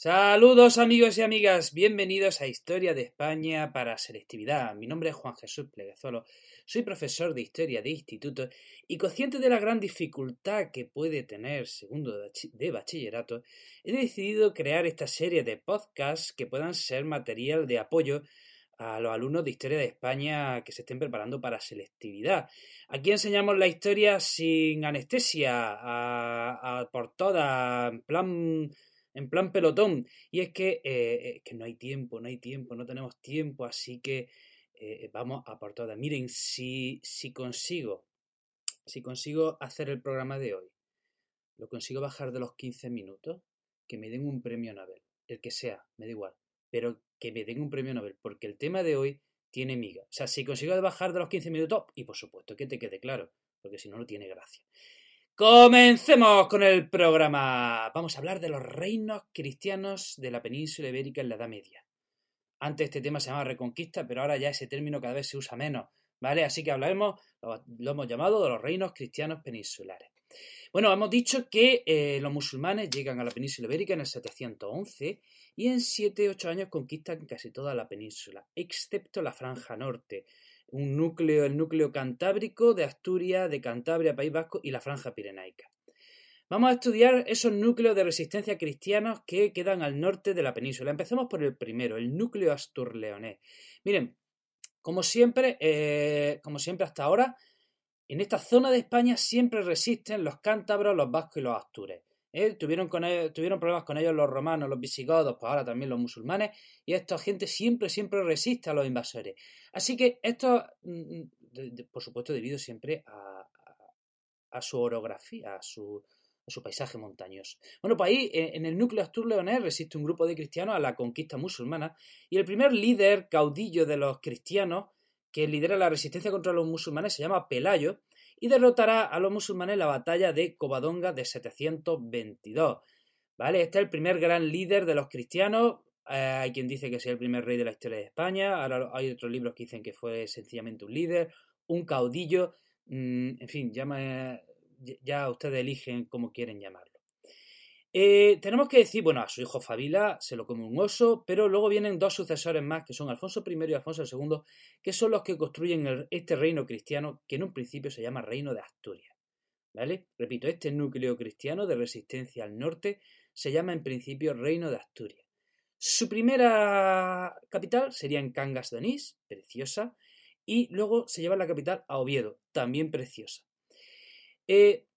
Saludos amigos y amigas, bienvenidos a Historia de España para Selectividad. Mi nombre es Juan Jesús Pleguezolo, soy profesor de Historia de Instituto y consciente de la gran dificultad que puede tener segundo de bachillerato, he decidido crear esta serie de podcasts que puedan ser material de apoyo a los alumnos de Historia de España que se estén preparando para selectividad. Aquí enseñamos la historia sin anestesia, por toda, plan en plan pelotón. Y es que, eh, que no hay tiempo, no hay tiempo, no tenemos tiempo, así que eh, vamos a por todas. Miren, si, si consigo, si consigo hacer el programa de hoy, lo consigo bajar de los 15 minutos, que me den un premio Nobel, el que sea, me da igual, pero que me den un premio Nobel, porque el tema de hoy tiene miga. O sea, si consigo bajar de los 15 minutos, y por supuesto que te quede claro, porque si no, no tiene gracia. Comencemos con el programa. Vamos a hablar de los reinos cristianos de la península ibérica en la Edad Media. Antes este tema se llamaba Reconquista, pero ahora ya ese término cada vez se usa menos, ¿vale? Así que hablaremos, lo hemos llamado de los reinos cristianos peninsulares. Bueno, hemos dicho que eh, los musulmanes llegan a la península ibérica en el 711 y en 7-8 años conquistan casi toda la península, excepto la franja norte, un núcleo, el núcleo cantábrico de Asturias, de Cantabria, País Vasco y la franja pirenaica. Vamos a estudiar esos núcleos de resistencia cristianos que quedan al norte de la península. Empecemos por el primero, el núcleo asturleonés. Miren, como siempre, eh, como siempre hasta ahora, en esta zona de España siempre resisten los cántabros, los vascos y los astures. ¿Eh? Tuvieron, con tuvieron problemas con ellos los romanos, los visigodos, pues ahora también los musulmanes, y esta gente siempre, siempre resiste a los invasores. Así que esto, mm, por supuesto, debido siempre a, su orografía, a su, paisaje montañoso. Bueno, pues ahí, en el núcleo astur-leonés, resiste un grupo de cristianos a la conquista musulmana, y el primer líder caudillo de los cristianos que lidera la resistencia contra los musulmanes se llama Pelayo, y derrotará a los musulmanes en la batalla de Covadonga de 722. ¿Vale? Este es el primer gran líder de los cristianos. Eh, hay quien dice que es el primer rey de la historia de España. Ahora hay otros libros que dicen que fue sencillamente un líder, un caudillo. Mm, en fin, ya ustedes eligen cómo quieren llamarlo. Eh, tenemos que decir, bueno, a su hijo Fabila se lo come un oso, pero luego vienen dos sucesores más, que son Alfonso I y Alfonso II, que son los que construyen este reino cristiano, que en un principio se llama Reino de Asturias. ¿Vale? Repito, este núcleo cristiano de resistencia al norte se llama en principio Reino de Asturias. Su primera capital sería en Cangas de Onís, preciosa, y luego se lleva la capital a Oviedo, también preciosa. Eh,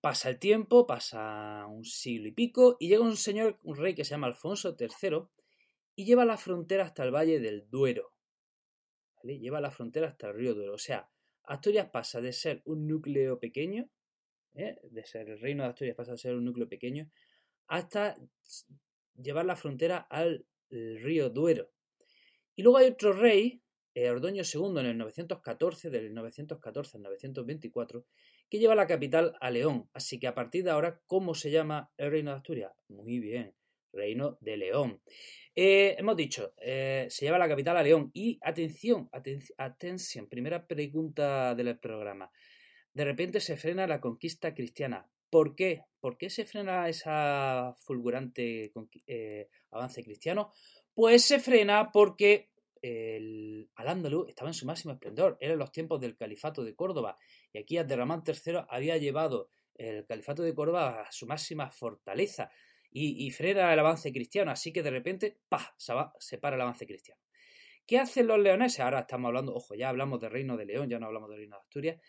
Pasa el tiempo, pasa un siglo y pico, y llega un señor, un rey que se llama Alfonso III, y lleva la frontera hasta el Valle del Duero. Lleva la frontera hasta el río Duero. O sea, Asturias pasa de ser un núcleo pequeño, ¿eh? de ser el reino de Asturias pasa a ser un núcleo pequeño, hasta llevar la frontera al río Duero. Y luego hay otro rey, eh, Ordoño II, en el 914, del 914 al 924, que lleva la capital a León. Así que a partir de ahora, ¿cómo se llama el reino de Asturias? Muy bien, reino de León. Eh, hemos dicho, eh, se lleva la capital a León. Y atención, atención, primera pregunta del programa. De repente se frena la conquista cristiana. ¿Por qué? ¿Por qué se frena esa fulgurante eh, avance cristiano? Pues se frena porque Al-Ándalus estaba en su máximo esplendor. Eran los tiempos del califato de Córdoba. Y aquí Abderramán III había llevado el califato de Córdoba a su máxima fortaleza y, frena el avance cristiano. Así que de repente, ¡pah! Se, para el avance cristiano. ¿Qué hacen los leoneses? Ahora estamos hablando, ojo, ya hablamos del reino de León, ya no hablamos del reino de Asturias.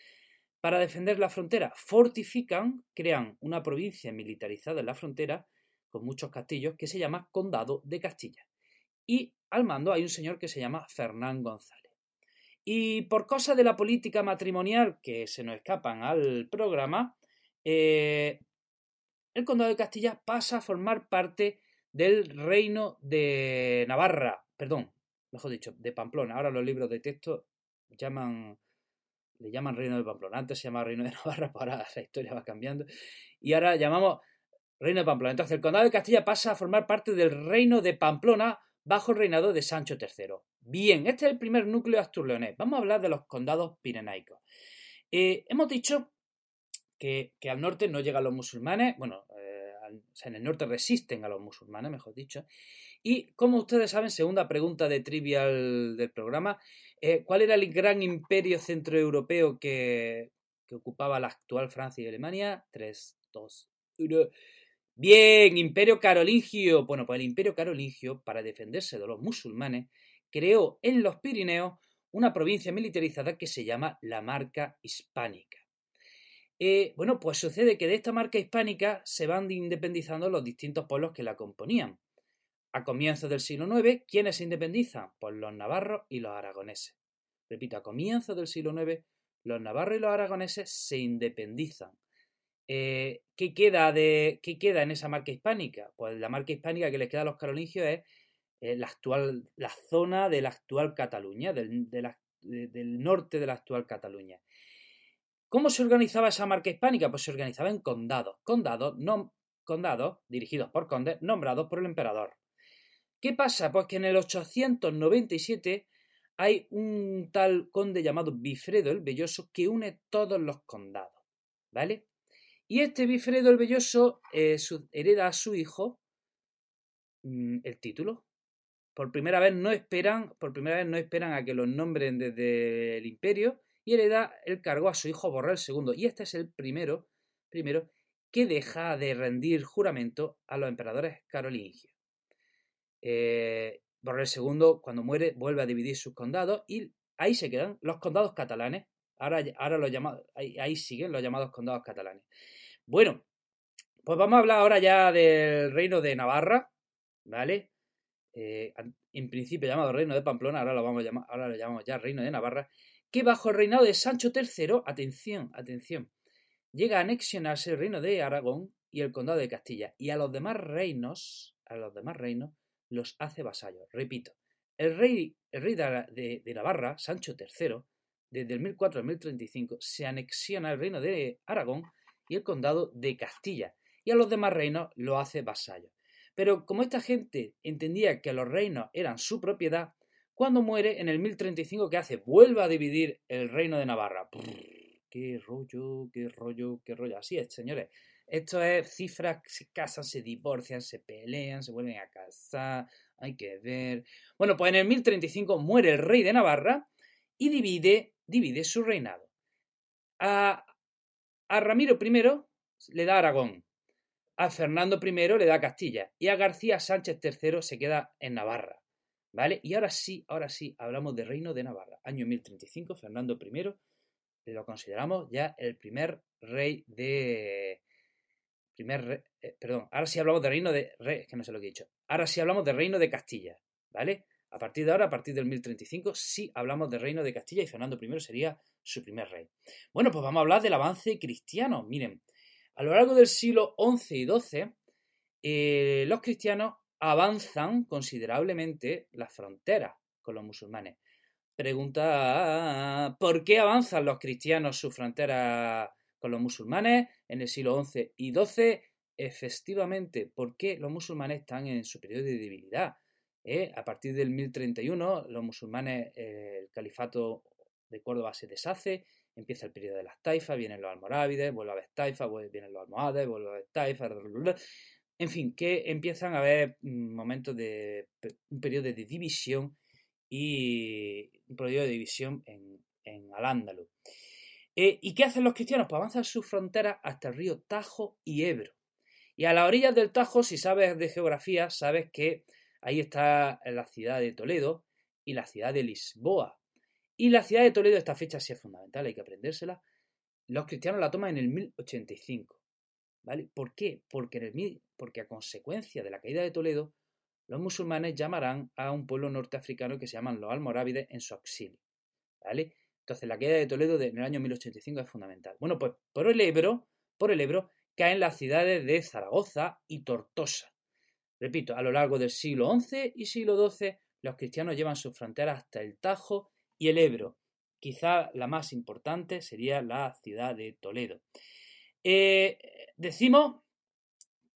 Para defender la frontera, fortifican, crean una provincia militarizada en la frontera con muchos castillos que se llama Condado de Castilla. Y al mando hay un señor que se llama Fernán González. Y por cosas de la política matrimonial que se nos escapan al programa, eh, el condado de Castilla pasa a formar parte del reino de Navarra, perdón, mejor dicho, de Pamplona. Ahora los libros de texto llaman, le llaman reino de Pamplona. Antes se llamaba reino de Navarra, pero ahora la historia va cambiando. Y ahora llamamos reino de Pamplona. Entonces el condado de Castilla pasa a formar parte del reino de Pamplona bajo el reinado de Sancho III. Bien, este es el primer núcleo asturleonés. Vamos a hablar de los condados pirenaicos. Eh, hemos dicho que, al norte no llegan los musulmanes, bueno, eh, en el norte resisten a los musulmanes, mejor dicho. Y como ustedes saben, segunda pregunta de trivial del programa, eh, ¿cuál era el gran imperio centroeuropeo que, que ocupaba la actual Francia y Alemania? 3, 2, 1. Bien, Imperio Carolingio. Bueno, pues el Imperio Carolingio, para defenderse de los musulmanes, creó en los Pirineos una provincia militarizada que se llama la Marca Hispánica. Eh, bueno, pues sucede que de esta marca hispánica se van independizando los distintos pueblos que la componían. A comienzos del siglo IX, ¿quiénes se independizan? Pues los navarros y los aragoneses. Repito, a comienzos del siglo IX, los navarros y los aragoneses se independizan. Eh, ¿qué, queda de, ¿Qué queda en esa marca hispánica? Pues la marca hispánica que les queda a los carolingios es eh, la, actual, la zona de la actual Cataluña, del, del norte de la actual Cataluña. ¿Cómo se organizaba esa marca hispánica? Pues se organizaba en condados. Condados, no, condados dirigidos por condes, nombrados por el emperador. ¿Qué pasa? Pues que en el 897 hay un tal conde llamado Bifredo el Belloso que une todos los condados. ¿Vale? Y este Bifredo el Belloso eh, hereda a su hijo mm, el título. Por primera vez no esperan, por primera vez no esperan a que los nombren desde el imperio y hereda el cargo a su hijo Borrell II. Y este es el primero, primero que deja de rendir juramento a los emperadores carolingios. Eh, Borrell II, cuando muere, vuelve a dividir sus condados y ahí se quedan los condados catalanes. Ahora, ahora los llamados, ahí, siguen los llamados condados catalanes. Bueno, pues vamos a hablar ahora ya del reino de Navarra, ¿vale? Eh, en principio llamado reino de Pamplona, ahora lo, vamos a llamar, ahora lo llamamos ya reino de Navarra, que bajo el reinado de Sancho III, atención, atención, llega a anexionarse el reino de Aragón y el condado de Castilla, y a los demás reinos, a los demás reinos, los hace vasallos. Repito, el rey, el rey de, de, Navarra, Sancho III, desde el 1004 al 1035, se anexiona el reino de Aragón y el condado de Castilla, y a los demás reinos lo hace vasallos. Pero como esta gente entendía que los reinos eran su propiedad, cuando muere, en el 1035, ¿qué hace? Vuelve a dividir el reino de Navarra. qué rollo, qué rollo, qué rollo. Así es, señores. Esto es cifras, se casan, se divorcian, se pelean, se vuelven a casar, hay que ver. Bueno, pues en el 1035 muere el rey de Navarra y divide, divide su reinado. A, a Ramiro I le da Aragón, a Fernando I le da Castilla y a García Sánchez III se queda en Navarra. ¿Vale? Y ahora sí, ahora sí, hablamos del reino de Navarra. Año 1035, Fernando I lo consideramos ya el primer rey de... Primer eh, perdón, ahora sí hablamos del reino de... Rey, que no sé lo que he dicho. Ahora sí hablamos del reino de Castilla, ¿vale? A partir de ahora, a partir del 1035, sí hablamos del reino de Castilla y Fernando I sería su primer rey. Bueno, pues vamos a hablar del avance cristiano. Miren, a lo largo del siglo XI y XII, eh, los cristianos avanzan considerablemente las fronteras con los musulmanes. Pregunta, ¿por qué avanzan los cristianos sus fronteras con los musulmanes en el siglo XI y XII? Efectivamente, ¿por qué los musulmanes están en su periodo de debilidad? ¿Eh? A partir del 1031, los musulmanes, eh, el califato de Córdoba se deshace, empieza el periodo de las taifas, vienen los almorávides, vuelve a haber taifas, vienen los almohades, vuelve a haber taifas, en fin, que empiezan a haber mm, momentos de un periodo de división y un periodo de división en, en Al-Ándalus. Eh, ¿Y qué hacen los cristianos? Pues avanzan sus fronteras hasta el río Tajo y Ebro. Y a las orillas del Tajo, si sabes de geografía, sabes que ahí está la ciudad de Toledo y la ciudad de Lisboa. Y la ciudad de Toledo, esta fecha sí es fundamental, hay que aprendérsela. Los cristianos la toman en el 1085. ¿Vale? ¿Por qué? Porque, en porque a consecuencia de la caída de Toledo, los musulmanes llamarán a un pueblo norteafricano que se llaman los almorávides en su auxilio. ¿Vale? Entonces la caída de Toledo en el año 1085 es fundamental. Bueno, pues por el Ebro, por el Ebro caen las ciudades de Zaragoza y Tortosa. Repito, a lo largo del siglo XI y siglo XII, los cristianos llevan sus fronteras hasta el Tajo y el Ebro. Quizá la más importante sería la ciudad de Toledo. Eh, decimos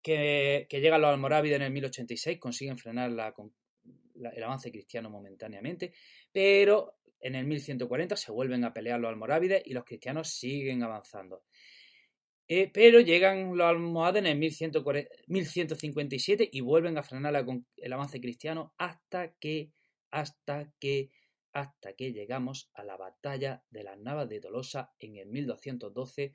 que, llegan los almorávides en el 1086, consiguen frenar el avance cristiano momentáneamente, pero en el 1140 se vuelven a pelear los almorávides y los cristianos siguen avanzando. Eh, pero llegan los almohades en el 1157 y vuelven a frenar el avance cristiano hasta que, hasta que, hasta que llegamos a la batalla de las Navas de Tolosa en el 1212,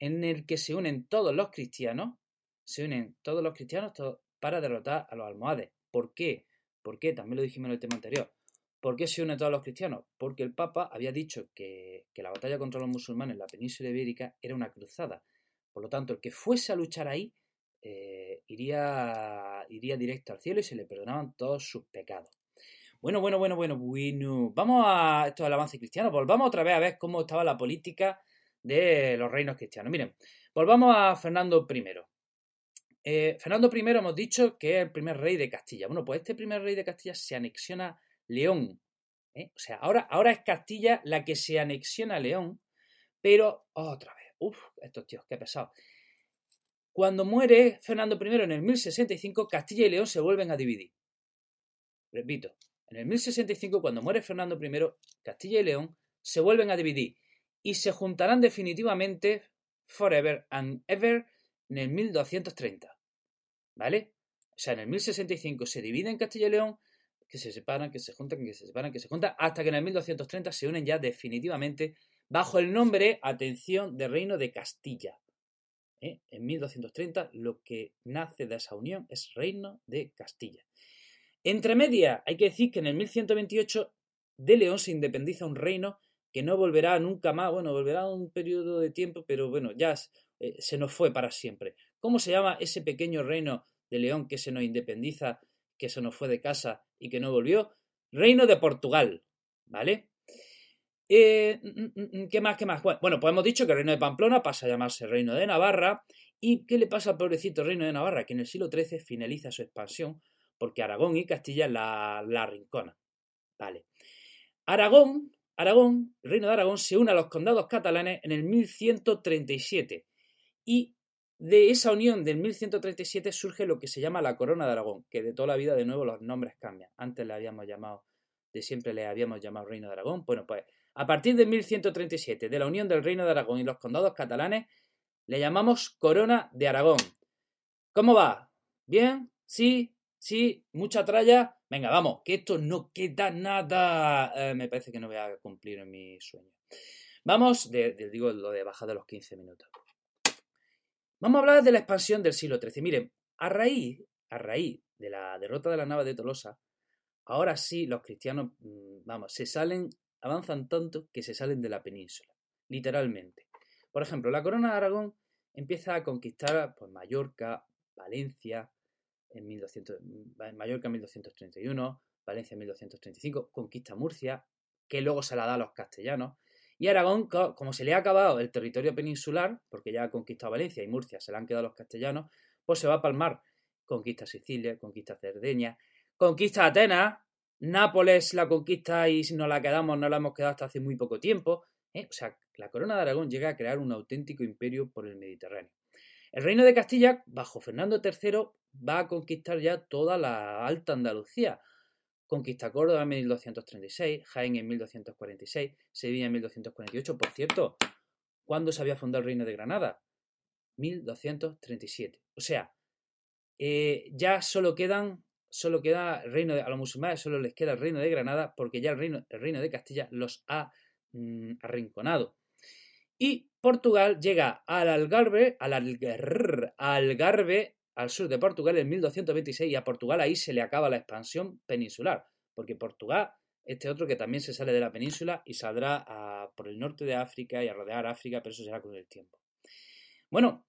en el que se unen todos los cristianos, se unen todos los cristianos para derrotar a los almohades. ¿Por qué? ¿Por qué? También lo dijimos en el tema anterior. ¿Por qué se unen todos los cristianos? Porque el Papa había dicho que, que la batalla contra los musulmanes en la península ibérica era una cruzada por lo tanto, el que fuese a luchar ahí eh, iría, iría directo al cielo y se le perdonaban todos sus pecados. Bueno, bueno, bueno, bueno, bueno. Vamos a esto del avance cristiano. Volvamos otra vez a ver cómo estaba la política de los reinos cristianos. Miren, volvamos a Fernando I. Eh, Fernando I hemos dicho que es el primer rey de Castilla. Bueno, pues este primer rey de Castilla se anexiona León. ¿eh? O sea, ahora, ahora es Castilla la que se anexiona a León, pero otra vez. Uf, estos tíos, qué pesado. Cuando muere Fernando I en el 1065, Castilla y León se vuelven a dividir. Repito, en el 1065, cuando muere Fernando I, Castilla y León se vuelven a dividir y se juntarán definitivamente forever and ever en el 1230. ¿Vale? O sea, en el 1065 se dividen Castilla y León, que se separan, que se juntan, que se separan, que se juntan, hasta que en el 1230 se unen ya definitivamente bajo el nombre, atención, de Reino de Castilla. ¿Eh? En 1230 lo que nace de esa unión es Reino de Castilla. Entre media, hay que decir que en el 1128 de León se independiza un reino que no volverá nunca más, bueno, volverá un periodo de tiempo, pero bueno, ya eh, se nos fue para siempre. ¿Cómo se llama ese pequeño reino de León que se nos independiza, que se nos fue de casa y que no volvió? Reino de Portugal, ¿vale? Eh, mm, mm, mm, ¿Qué más? ¿Qué más? Bueno, pues hemos dicho que el reino de Pamplona pasa a llamarse reino de Navarra. ¿Y qué le pasa al pobrecito reino de Navarra? Que en el siglo XIII finaliza su expansión porque Aragón y Castilla la, la rincona. Vale. Aragón, Aragón, el reino de Aragón, se une a los condados catalanes en el 1137. Y de esa unión del 1137 surge lo que se llama la corona de Aragón, que de toda la vida de nuevo los nombres cambian. Antes le habíamos llamado, de siempre le habíamos llamado reino de Aragón. Bueno, pues a partir de 1137, de la unión del Reino de Aragón y los condados catalanes, le llamamos Corona de Aragón. ¿Cómo va? ¿Bien? ¿Sí? ¿Sí? ¿Mucha tralla? Venga, vamos, que esto no queda nada. Eh, me parece que no voy a cumplir mi sueño. Vamos, digo lo de bajar de los 15 minutos. Vamos a hablar de la expansión del siglo XIII. Miren, a raíz, a raíz de la derrota de la nave de Tolosa, ahora sí los cristianos, mm, vamos, se salen avanzan tanto que se salen de la península, literalmente. Por ejemplo, la corona de Aragón empieza a conquistar pues, Mallorca, Valencia, en Mallorca en 1231, Valencia en 1235, conquista Murcia, que luego se la da a los castellanos. Y Aragón, como se le ha acabado el territorio peninsular, porque ya ha conquistado Valencia y Murcia, se le han quedado los castellanos, pues se va a palmar. Conquista Sicilia, conquista Cerdeña, conquista Atenas, Nápoles la conquista y si nos la quedamos, no la hemos quedado hasta hace muy poco tiempo. ¿eh? O sea, la corona de Aragón llega a crear un auténtico imperio por el Mediterráneo. El reino de Castilla, bajo Fernando III, va a conquistar ya toda la Alta Andalucía. Conquista Córdoba en 1236, Jaén en 1246, Sevilla en 1248. Por cierto, ¿cuándo se había fundado el reino de Granada? 1237. O sea, eh, ya solo quedan solo queda el reino de, a los musulmanes solo les queda el reino de Granada porque ya el reino, el reino de Castilla los ha mm, arrinconado. Y Portugal llega al Algarve, al Algarve, al sur de Portugal en 1226 y a Portugal ahí se le acaba la expansión peninsular, porque Portugal, este otro que también se sale de la península y saldrá por el norte de África y a rodear África, pero eso será con el tiempo. Bueno,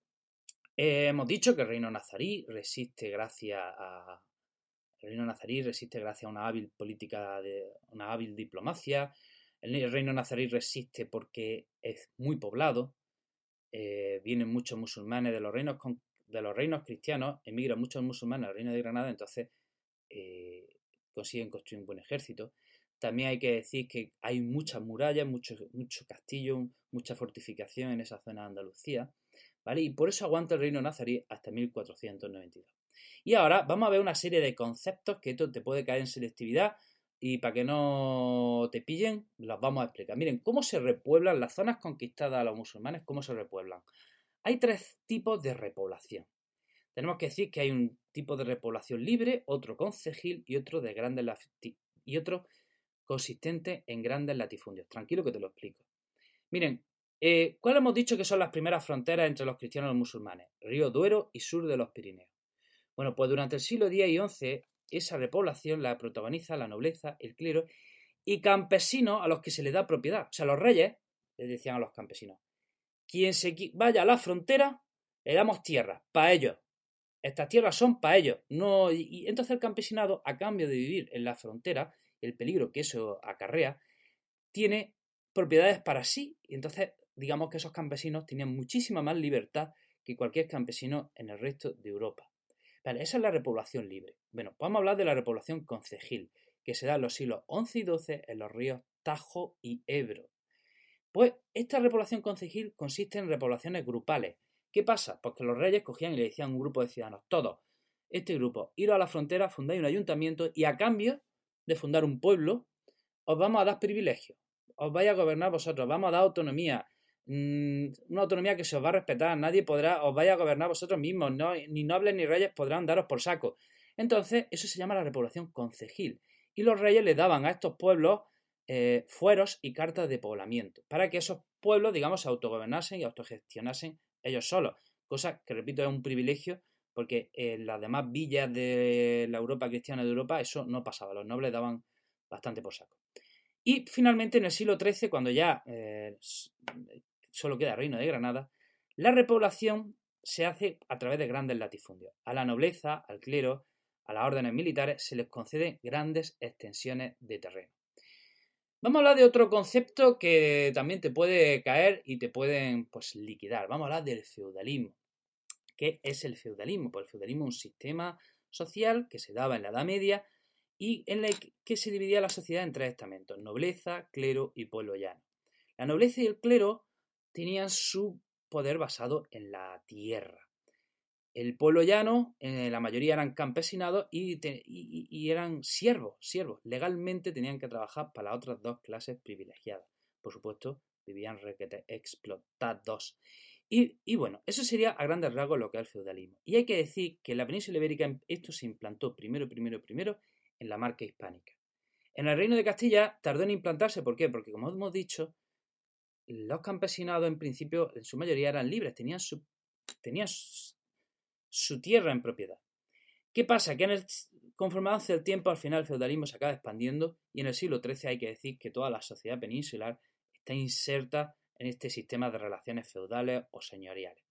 eh, hemos dicho que el reino nazarí resiste gracias a, el reino nazarí resiste gracias a una hábil política, de una hábil diplomacia. El reino nazarí resiste porque es muy poblado. Eh, vienen muchos musulmanes de los reinos de los reinos cristianos, emigran muchos musulmanes al reino de Granada, entonces eh, consiguen construir un buen ejército. También hay que decir que hay muchas murallas, muchos mucho castillos, mucha fortificación en esa zona de Andalucía. Y por eso aguanta el reino nazarí hasta 1492. Y ahora vamos a ver una serie de conceptos que esto te puede caer en selectividad y para que no te pillen, los vamos a explicar. Miren, cómo se repueblan las zonas conquistadas a los musulmanes, cómo se repueblan. hay tres tipos de repoblación. Tenemos que decir que hay un tipo de repoblación libre, otro concejil y otro de grandes y otro consistente en grandes latifundios. Tranquilo que te lo explico. Miren, eh, ¿cuál hemos dicho que son las primeras fronteras entre los cristianos y los musulmanes? Río Duero y sur de los Pirineos. Bueno, pues durante el siglo X y XI esa repoblación la protagoniza la nobleza, el clero y campesinos a los que se les da propiedad. O sea, los reyes les decían a los campesinos, quien se vaya a la frontera, le damos tierra, para ellos. Estas tierras son para ellos. No, y, entonces el campesinado, a cambio de vivir en la frontera, el peligro que eso acarrea, tiene propiedades para sí. Y entonces, digamos que esos campesinos tenían muchísima más libertad que cualquier campesino en el resto de Europa. Vale, esa es la repoblación libre. Bueno, vamos a hablar de la repoblación concejil, que se da en los siglos XI y XII en los ríos Tajo y Ebro. Pues esta repoblación concejil consiste en repoblaciones grupales, ¿Qué pasa? Pues que los reyes cogían y le decían a un grupo de ciudadanos, todos, este grupo, iros a la frontera, fundáis un ayuntamiento y a cambio de fundar un pueblo, os vamos a dar privilegios, os vais a gobernar vosotros, vamos a dar autonomía, mm, una autonomía que se os va a respetar, nadie podrá, os vais a gobernar vosotros mismos, ni nobles ni reyes podrán daros por saco. Entonces, eso se llama la repoblación concejil. Y los reyes le daban a estos pueblos eh, fueros y cartas de poblamiento, para que esos pueblos, digamos, se autogobernasen y autogestionasen ellos solos, cosa que, repito, es un privilegio porque en las demás villas de la Europa cristiana de Europa eso no pasaba, los nobles daban bastante por saco. Y finalmente en el siglo XIII, cuando ya eh, solo queda el reino de Granada, la repoblación se hace a través de grandes latifundios. A la nobleza, al clero, a las órdenes militares se les conceden grandes extensiones de terreno. Vamos a hablar de otro concepto que también te puede caer y te pueden pues, liquidar. Vamos a hablar del feudalismo. ¿Qué es el feudalismo? Pues el feudalismo es un sistema social que se daba en la Edad Media y en el que se dividía la sociedad en tres estamentos, nobleza, clero y pueblo llano. La nobleza y el clero tenían su poder basado en la tierra. El pueblo llano, eh, la mayoría eran campesinados y, eran siervos, siervos. Legalmente tenían que trabajar para las otras dos clases privilegiadas. Por supuesto, vivían explotados. Y, y, bueno, eso sería a grandes rasgos lo que es el feudalismo. Y hay que decir que en la península ibérica esto se implantó primero, primero, primero en la marca hispánica. En el reino de Castilla tardó en implantarse, ¿por qué? Porque como hemos dicho, los campesinados en principio, en su mayoría eran libres, tenían su, tierra en propiedad. ¿Qué pasa? Que en el, conforme avanza el tiempo, al final el feudalismo se acaba expandiendo y en el siglo XIII hay que decir que toda la sociedad peninsular está inserta en este sistema de relaciones feudales o señoriales.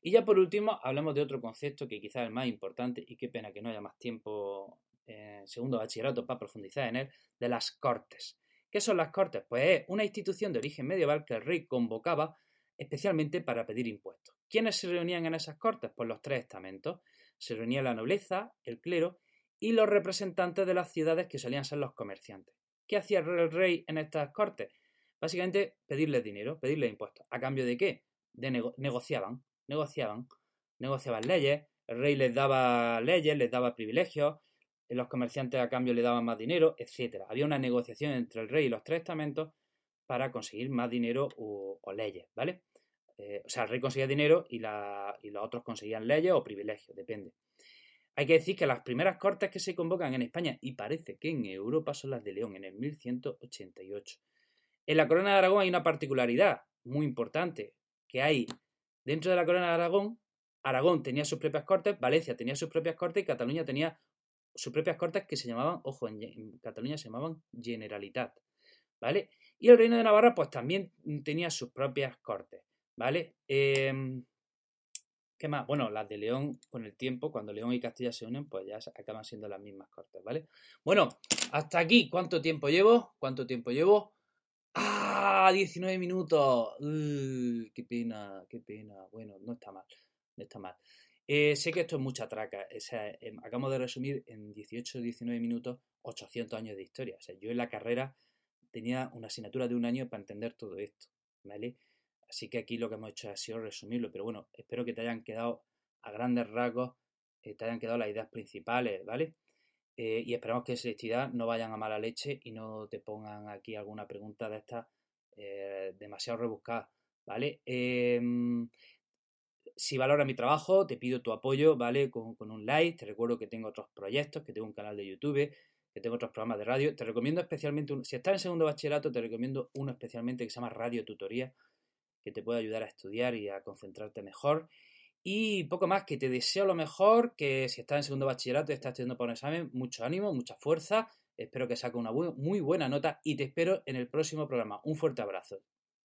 Y ya por último, hablemos de otro concepto que quizás es el más importante y qué pena que no haya más tiempo en segundo bachillerato para profundizar en él, de las cortes. ¿Qué son las cortes? Pues es una institución de origen medieval que el rey convocaba especialmente para pedir impuestos. ¿Quiénes se reunían en esas cortes? Pues los tres estamentos. Se reunía la nobleza, el clero y los representantes de las ciudades que solían ser los comerciantes. ¿Qué hacía el rey en estas cortes? Básicamente pedirles dinero, pedirles impuestos. ¿A cambio de qué? De negociaban, negociaban, negociaban leyes, el rey les daba leyes, les daba privilegios, los comerciantes a cambio le daban más dinero, etc. Había una negociación entre el rey y los tres estamentos para conseguir más dinero o, leyes, ¿vale? Eh, o sea, el rey conseguía dinero y, y los otros conseguían leyes o privilegios, depende. Hay que decir que las primeras cortes que se convocan en España, y parece que en Europa, son las de León, en el 1188. En la corona de Aragón hay una particularidad muy importante, que hay dentro de la corona de Aragón, Aragón tenía sus propias cortes, Valencia tenía sus propias cortes y Cataluña tenía sus propias cortes que se llamaban, ojo, en Cataluña se llamaban Generalitat, ¿vale? Y el reino de Navarra, pues también tenía sus propias cortes, ¿vale? Em, ¿Qué más? Bueno, las de León, con el tiempo, cuando León y Castilla se unen, pues ya acaban siendo las mismas cortes, ¿vale? Bueno, hasta aquí, ¿cuánto tiempo llevo? ¿Cuánto tiempo llevo? ¡Ah! 19 minutos. ¡Qué pena! ¡Qué pena! Bueno, no está mal. No está mal. Eh, sé que esto es mucha traca. O sea, em, acabamos de resumir en 18 19 minutos 800 años de historia. O sea, yo en la carrera tenía una asignatura de un año para entender todo esto, ¿vale? Así que aquí lo que hemos hecho ha sido resumirlo, pero bueno, espero que te hayan quedado a grandes rasgos, eh, te hayan quedado las ideas principales, ¿vale? Eh, y esperamos que en selectividad no vayan a mala leche y no te pongan aquí alguna pregunta de estas eh, demasiado rebuscada, ¿vale? Si valora mi trabajo, te pido tu apoyo, ¿vale? Con, un like. Te recuerdo que tengo otros proyectos, que tengo un canal de YouTube, que tengo otros programas de radio. Te recomiendo especialmente, si estás en segundo bachillerato, te recomiendo uno especialmente que se llama Radio Tutoría, que te puede ayudar a estudiar y a concentrarte mejor. Y poco más, que te deseo lo mejor, que si estás en segundo bachillerato y estás estudiando para un examen, mucho ánimo, mucha fuerza. Espero que saque una muy buena nota y te espero en el próximo programa. Un fuerte abrazo.